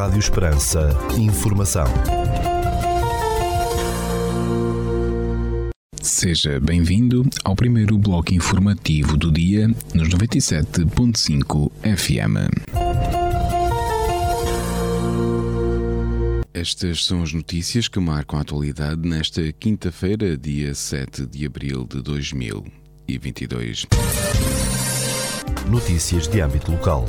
Rádio Esperança. Informação. Seja bem-vindo ao primeiro bloco informativo do dia nos 97.5 FM. Estas são as notícias que marcam a atualidade nesta quinta-feira, dia 7 de abril de 2022. Notícias de âmbito local.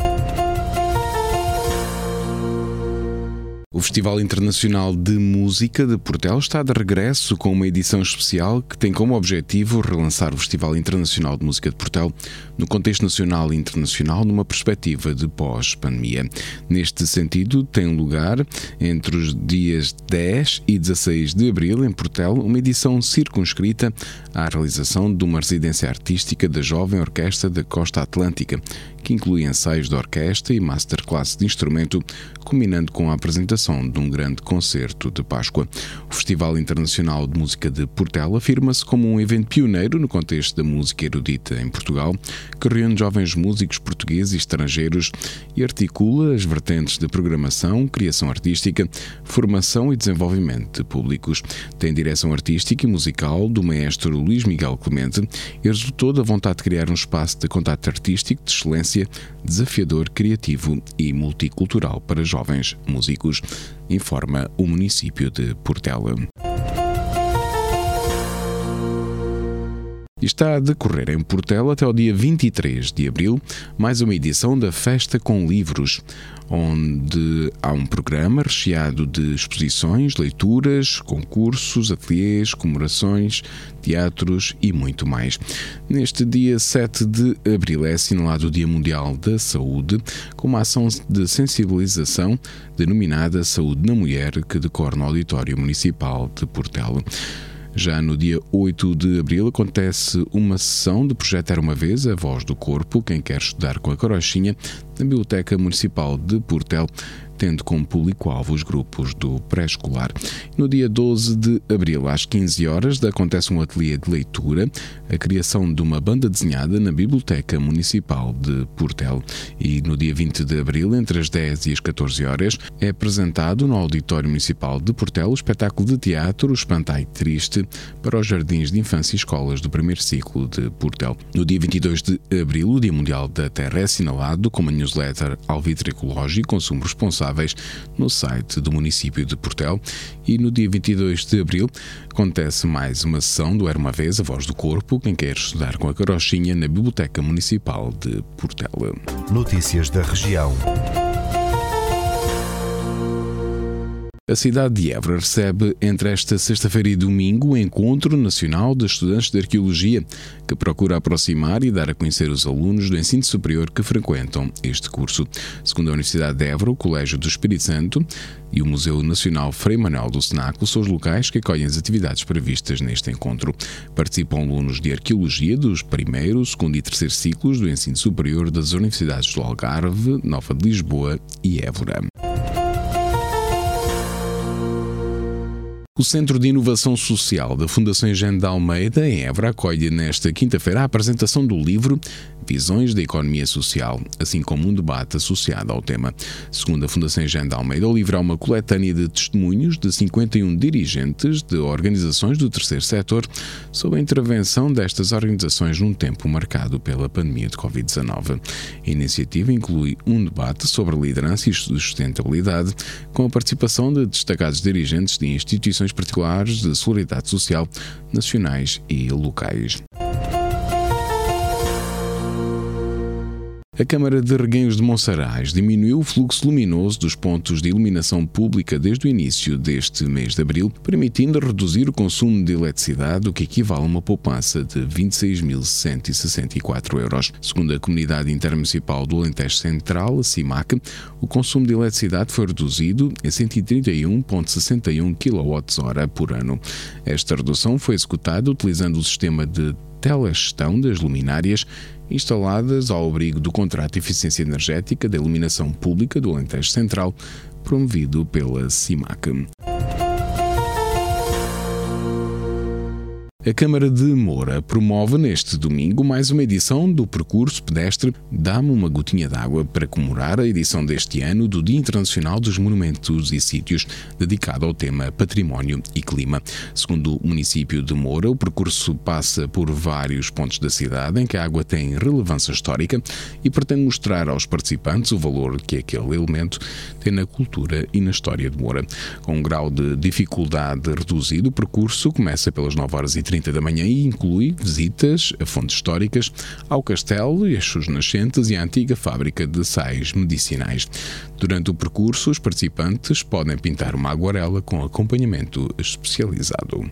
O Festival Internacional de Música de Portel está de regresso com uma edição especial que tem como objetivo relançar o Festival Internacional de Música de Portel no contexto nacional e internacional numa perspectiva de pós-pandemia. Neste sentido, tem lugar entre os dias 10 e 16 de abril em Portel uma edição circunscrita à realização de uma residência artística da Jovem Orquestra da Costa Atlântica, que inclui ensaios de orquestra e masterclass de instrumento, culminando com a apresentação de um grande concerto de Páscoa. O Festival Internacional de Música de Portela afirma-se como um evento pioneiro no contexto da música erudita em Portugal, que reúne jovens músicos portugueses e estrangeiros e articula as vertentes de programação, criação artística, formação e desenvolvimento de públicos. Tem direção artística e musical do maestro Luís Miguel Clemente e resultou da vontade de criar um espaço de contato artístico de excelência, desafiador, criativo e multicultural para jovens músicos, informa o município de Portela. Está a decorrer em Portela até o dia 23 de abril mais uma edição da Festa com Livros, onde há um programa recheado de exposições, leituras, concursos, ateliês, comemorações, teatros e muito mais. Neste dia 7 de abril é assinalado o Dia Mundial da Saúde, com uma ação de sensibilização denominada Saúde na Mulher, que decorre no Auditório Municipal de Portela. Já no dia 8 de abril acontece uma sessão do projeto Era uma Vez, A Voz do Corpo. Quem quer estudar com a Carochinha, na Biblioteca Municipal de Portel, tendo como público-alvo os grupos do pré-escolar. No dia 12 de abril, às 15 horas, acontece um ateliê de leitura, a criação de uma banda desenhada na Biblioteca Municipal de Portel. E no dia 20 de abril, entre as 10 e as 14 horas, é apresentado no Auditório Municipal de Portel o espetáculo de teatro O Espantai Triste para os Jardins de Infância e Escolas do primeiro ciclo de Portel. No dia 22 de abril, o Dia Mundial da Terra é assinalado com uma newsletter Alvitre Ecológico e Consumo responsáveis no site do município de Portel. E no dia 22 de abril acontece mais uma sessão do Era uma Vez, a Voz do Corpo, quem quer estudar com a carochinha na Biblioteca Municipal de Portel. Notícias da região. A cidade de Évora recebe entre esta sexta-feira e domingo o Encontro Nacional de Estudantes de Arqueologia, que procura aproximar e dar a conhecer os alunos do ensino superior que frequentam este curso. Segundo a Universidade de Évora, o Colégio do Espírito Santo e o Museu Nacional Frei Manuel do Cenáculo são os locais que acolhem as atividades previstas neste encontro. Participam alunos de Arqueologia dos primeiro, segundo e terceiro ciclos do ensino superior das Universidades do Algarve, Nova de Lisboa e Évora. O Centro de Inovação Social da Fundação Engenho de Almeida, em Évora, acolhe nesta quinta-feira a apresentação do livro Visões da Economia Social, assim como um debate associado ao tema. Segundo a Fundação de Almeida, o livro é uma coletânea de testemunhos de 51 dirigentes de organizações do terceiro setor sobre a intervenção destas organizações num tempo marcado pela pandemia de Covid-19. A iniciativa inclui um debate sobre liderança e sustentabilidade, com a participação de destacados dirigentes de instituições particulares de solidariedade social, nacionais e locais. A Câmara de Reguengos de Monsaraz diminuiu o fluxo luminoso dos pontos de iluminação pública desde o início deste mês de abril, permitindo reduzir o consumo de eletricidade, o que equivale a uma poupança de 26.164 euros. Segundo a Comunidade Intermunicipal do Alentejo Central, a CIMAC, o consumo de eletricidade foi reduzido a 131,61 kWh por ano. Esta redução foi executada utilizando o sistema de telegestão das luminárias instaladas ao abrigo do contrato de eficiência energética da iluminação pública do Alentejo Central, promovido pela CIMAC. A Câmara de Moura promove neste domingo mais uma edição do percurso pedestre Dá-me uma gotinha d'água para comemorar a edição deste ano do Dia Internacional dos Monumentos e Sítios, dedicado ao tema Património e Clima. Segundo o município de Moura, o percurso passa por vários pontos da cidade em que a água tem relevância histórica e pretende mostrar aos participantes o valor que aquele elemento tem na cultura e na história de Moura. Com um grau de dificuldade reduzido, o percurso começa pelas 9 horas e 30 da manhã e inclui visitas a fontes históricas, ao castelo e as suas nascentes e à antiga fábrica de sais medicinais. Durante o percurso, os participantes podem pintar uma aguarela com acompanhamento especializado.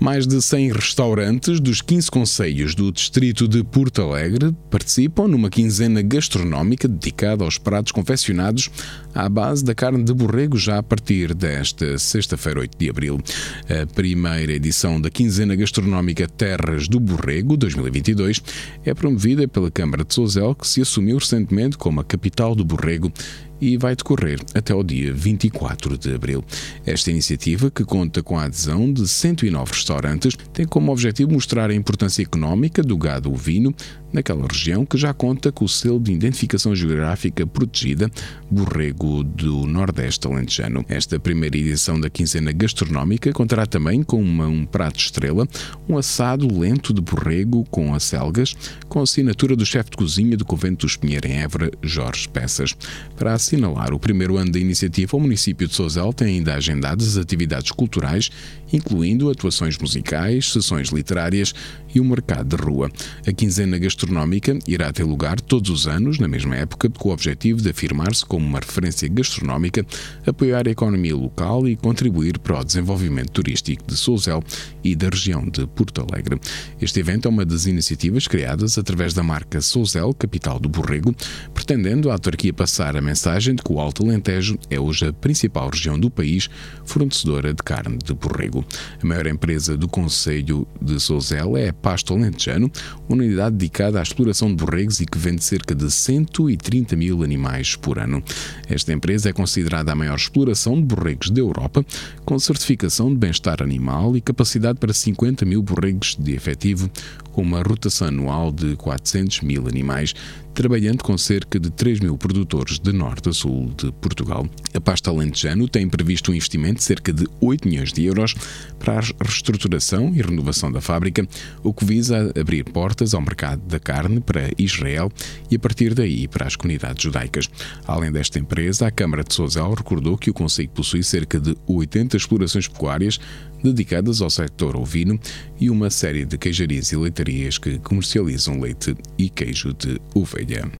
Mais de 100 restaurantes dos 15 conselhos do distrito de Porto Alegre participam numa quinzena gastronómica dedicada aos pratos confeccionados à base da carne de borrego já a partir desta sexta-feira, 8 de abril. A primeira edição da quinzena gastronómica Terras do Borrego 2022 é promovida pela Câmara de Sozel, que se assumiu recentemente como a capital do borrego e vai decorrer até o dia 24 de abril. Esta iniciativa, que conta com a adesão de 109 restaurantes, tem como objetivo mostrar a importância económica do gado ovino naquela região que já conta com o selo de identificação geográfica protegida Borrego do Nordeste Alentejano. Esta primeira edição da quinzena gastronómica contará também com uma, um prato estrela, um assado lento de borrego com acelgas, com assinatura do chefe de cozinha do Convento dos Pinheiro em Évora, Jorge Peças. Para assinalar o primeiro ano da iniciativa, o município de Sozel tem ainda agendadas atividades culturais, incluindo atuações musicais, sessões literárias e um mercado de rua. A quinzena gastronómica irá ter lugar todos os anos, na mesma época, com o objetivo de afirmar-se como uma referência gastronómica, apoiar a economia local e contribuir para o desenvolvimento turístico de Souzel e da região de Porto Alegre. Este evento é uma das iniciativas criadas através da marca Souzel, capital do Borrego, pretendendo a autarquia passar a mensagem de que o Alto Alentejo é hoje a principal região do país fornecedora de carne de borrego. A maior empresa do Conselho de Souzel é Pasto Alentejano, uma unidade dedicada à exploração de borregos e que vende cerca de 130 mil animais por ano. Esta empresa é considerada a maior exploração de borregos da Europa, com certificação de bem-estar animal e capacidade para 50 mil borregos de efetivo, com uma rotação anual de 400 mil animais, trabalhando com cerca de 3 mil produtores de norte a sul de Portugal. A pasta alentejano tem previsto um investimento de cerca de 8 milhões de euros para a reestruturação e renovação da fábrica, o que visa abrir portas ao mercado da carne para Israel e a partir daí para as comunidades judaicas. Além desta empresa, a Câmara de Sozel recordou que o Conselho possui cerca de 80 explorações pecuárias dedicadas ao setor ovino e uma série de queijarias e leitarias que comercializam leite e queijo de ovelha.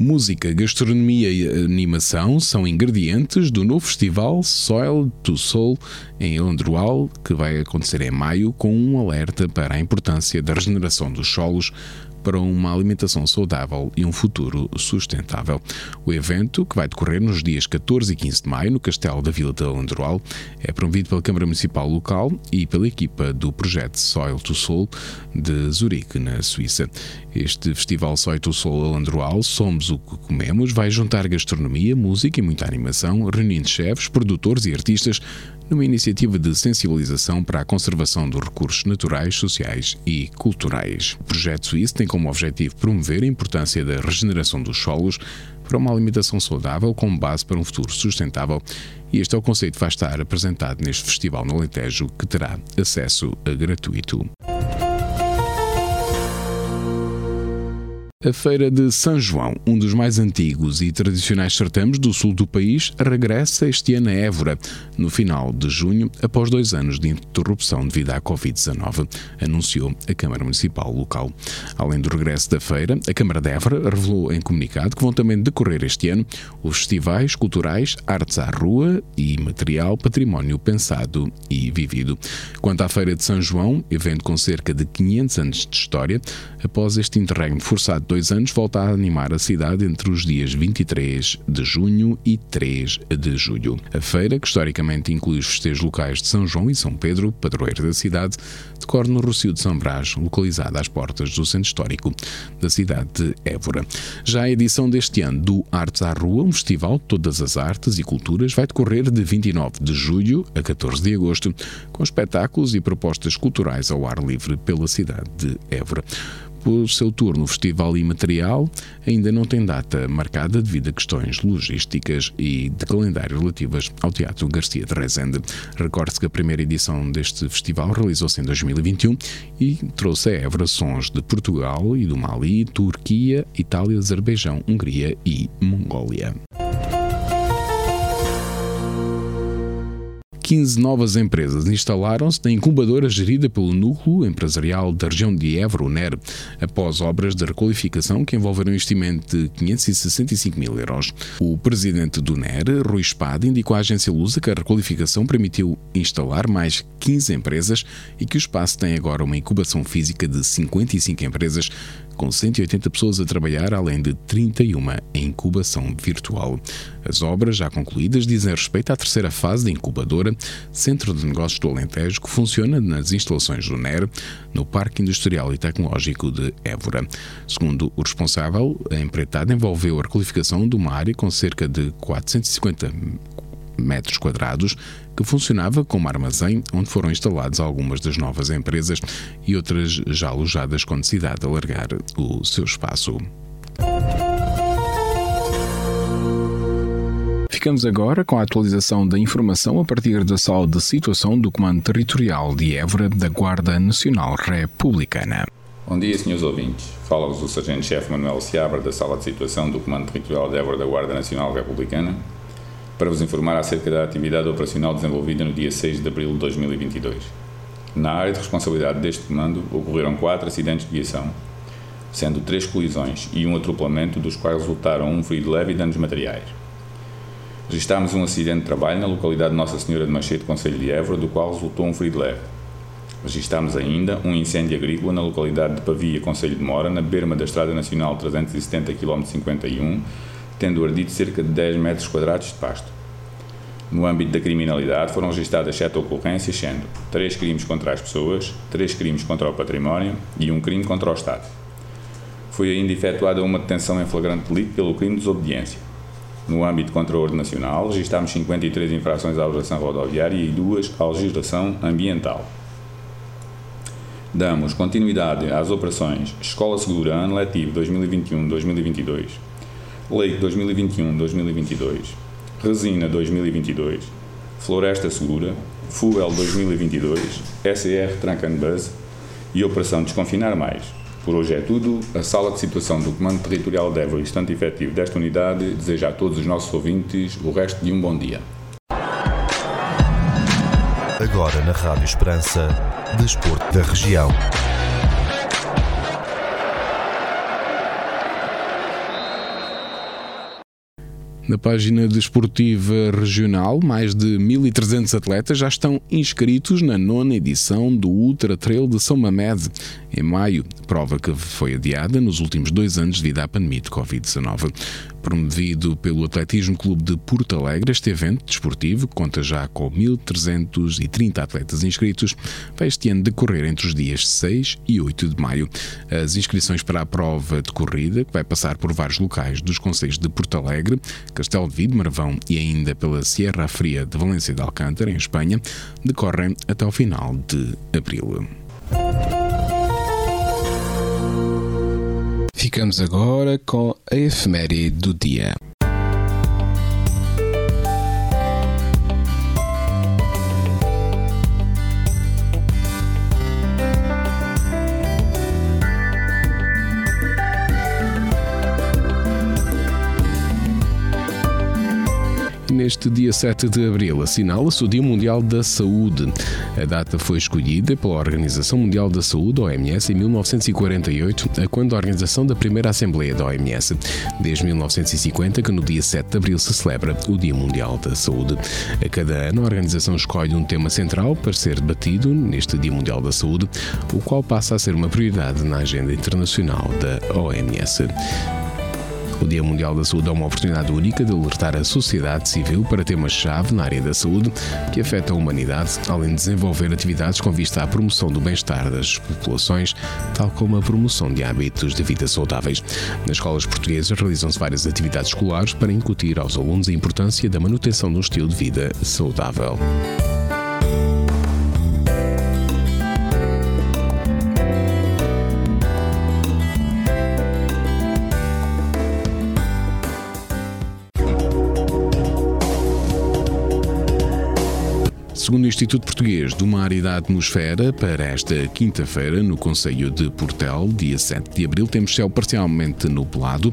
Música, gastronomia e animação são ingredientes do novo festival Soil to Soul em Androal, que vai acontecer em maio, com um alerta para a importância da regeneração dos solos para uma alimentação saudável e um futuro sustentável. O evento, que vai decorrer nos dias 14 e 15 de maio no Castelo da Vila de Alandroal, é promovido pela Câmara Municipal local e pela equipa do projeto Soil to Soul de Zurique, na Suíça. Este festival Soil to Soul Alandroal, Somos o que Comemos, vai juntar gastronomia, música e muita animação, reunindo chefes, produtores e artistas numa iniciativa de sensibilização para a conservação dos recursos naturais, sociais e culturais. O projeto suíço tem como objetivo promover a importância da regeneração dos solos para uma alimentação saudável com base para um futuro sustentável e este é o conceito que vai estar apresentado neste festival no Alentejo que terá acesso gratuito. A Feira de São João, um dos mais antigos e tradicionais certames do sul do país, regressa este ano a Évora, no final de junho, após dois anos de interrupção devido à Covid-19, anunciou a Câmara Municipal local. Além do regresso da feira, a Câmara de Évora revelou em comunicado que vão também decorrer este ano os festivais culturais Artes à Rua e Material Património Pensado e Vivido. Quanto à Feira de São João, evento com cerca de 500 anos de história, após este interregno forçado dois anos, volta a animar a cidade entre os dias 23 de junho e 3 de julho. A feira, que historicamente inclui os festejos locais de São João e São Pedro, padroeiro da cidade, decorre no Rocio de São Brás, localizado às portas do centro histórico da cidade de Évora. Já a edição deste ano do Artes à Rua, um festival de todas as artes e culturas, vai decorrer de 29 de julho a 14 de agosto, com espetáculos e propostas culturais ao ar livre pela cidade de Évora. Por seu turno, o Festival Imaterial ainda não tem data marcada devido a questões logísticas e de calendário relativas ao Teatro Garcia de Rezende. Recorde-se que a primeira edição deste festival realizou-se em 2021 e trouxe a Évora sons de Portugal e do Mali, Turquia, Itália, Azerbaijão, Hungria e Mongólia. 15 novas empresas instalaram-se na incubadora gerida pelo Núcleo Empresarial da região de Évora, o NER, após obras de requalificação que envolveram um investimento de 565 mil euros. O presidente do NER, Rui Espada, indicou à agência Lusa que a requalificação permitiu instalar mais 15 empresas e que o espaço tem agora uma incubação física de 55 empresas com 180 pessoas a trabalhar, além de 31 em incubação virtual. As obras já concluídas dizem respeito à terceira fase da incubadora, Centro de Negócios do Alentejo, que funciona nas instalações do NER, no Parque Industrial e Tecnológico de Évora. Segundo o responsável, a empreitada envolveu a requalificação de uma área com cerca de 450 metros quadrados, que funcionava como armazém onde foram instaladas algumas das novas empresas e outras já alojadas com necessidade de alargar o seu espaço. Ficamos agora com a atualização da informação a partir da sala de situação do Comando Territorial de Évora da Guarda Nacional Republicana. Bom dia, senhores ouvintes. Fala-vos o Sargento-Chefe Manuel Seabra da Sala de Situação do Comando Territorial de Évora da Guarda Nacional Republicana para vos informar acerca da atividade operacional desenvolvida no dia 6 de abril de 2022. Na área de responsabilidade deste comando ocorreram quatro acidentes de viação, sendo três colisões e um atropelamento, dos quais resultaram um ferido leve e danos materiais. Registámos um acidente de trabalho na localidade de Nossa Senhora de Machete, Conselho de Évora, do qual resultou um ferido leve. Registámos ainda um incêndio agrícola na localidade de Pavia, Conselho de Mora, na berma da Estrada Nacional 370 km 51, tendo ardido cerca de 10 metros quadrados de pasto. No âmbito da criminalidade foram registradas sete ocorrências, sendo três crimes contra as pessoas, três crimes contra o património e um crime contra o Estado. Foi ainda efetuada uma detenção em flagrante delito pelo crime de desobediência. No âmbito contra a ordem nacional, registámos 53 infrações à legislação rodoviária e duas à legislação ambiental. Damos continuidade às operações Escola Segura Ano Letivo 2021-2022, Lei 2021-2022, Resina 2022, Floresta Segura, Fuel 2022, SR Trunk and Bus e Operação Desconfinar Mais. Por hoje é tudo. A sala de situação do Comando Territorial de Évora, instante efetivo desta unidade, deseja a todos os nossos ouvintes o resto de um bom dia. Agora na Rádio Esperança, Desporto da Região. Na página desportiva regional, mais de 1.300 atletas já estão inscritos na nona edição do Ultra Trail de São Mamede, em maio, prova que foi adiada nos últimos dois anos devido à pandemia de Covid-19. Promovido pelo Atletismo Clube de Porto Alegre, este evento desportivo, conta já com 1.330 atletas inscritos, vai este ano decorrer entre os dias 6 e 8 de maio. As inscrições para a prova de corrida, que vai passar por vários locais dos Conselhos de Porto Alegre, Castelo de Vido, Marvão e ainda pela Sierra Fria de Valência de Alcântara, em Espanha, decorrem até o final de abril. Ficamos agora com a efeméride do dia. Neste dia 7 de abril assinala-se o Dia Mundial da Saúde. A data foi escolhida pela Organização Mundial da Saúde, OMS, em 1948, quando a organização da primeira Assembleia da OMS. Desde 1950 que no dia 7 de abril se celebra o Dia Mundial da Saúde. A cada ano a organização escolhe um tema central para ser debatido neste Dia Mundial da Saúde, o qual passa a ser uma prioridade na agenda internacional da OMS. O Dia Mundial da Saúde é uma oportunidade única de alertar a sociedade civil para temas-chave na área da saúde que afetam a humanidade, além de desenvolver atividades com vista à promoção do bem-estar das populações, tal como a promoção de hábitos de vida saudáveis. Nas escolas portuguesas realizam-se várias atividades escolares para incutir aos alunos a importância da manutenção de um estilo de vida saudável. Segundo o Instituto Português do Mar e da Atmosfera, para esta quinta-feira, no Conselho de Portel, dia 7 de abril, temos céu parcialmente nublado.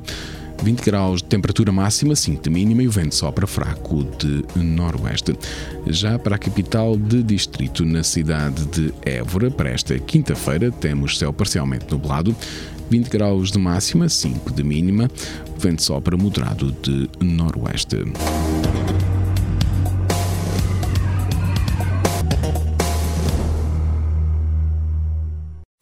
20 graus de temperatura máxima, 5 de mínima e o vento sopra fraco de noroeste. Já para a capital de distrito, na cidade de Évora, para esta quinta-feira, temos céu parcialmente nublado, 20 graus de máxima, 5 de mínima, o vento sopra moderado de noroeste.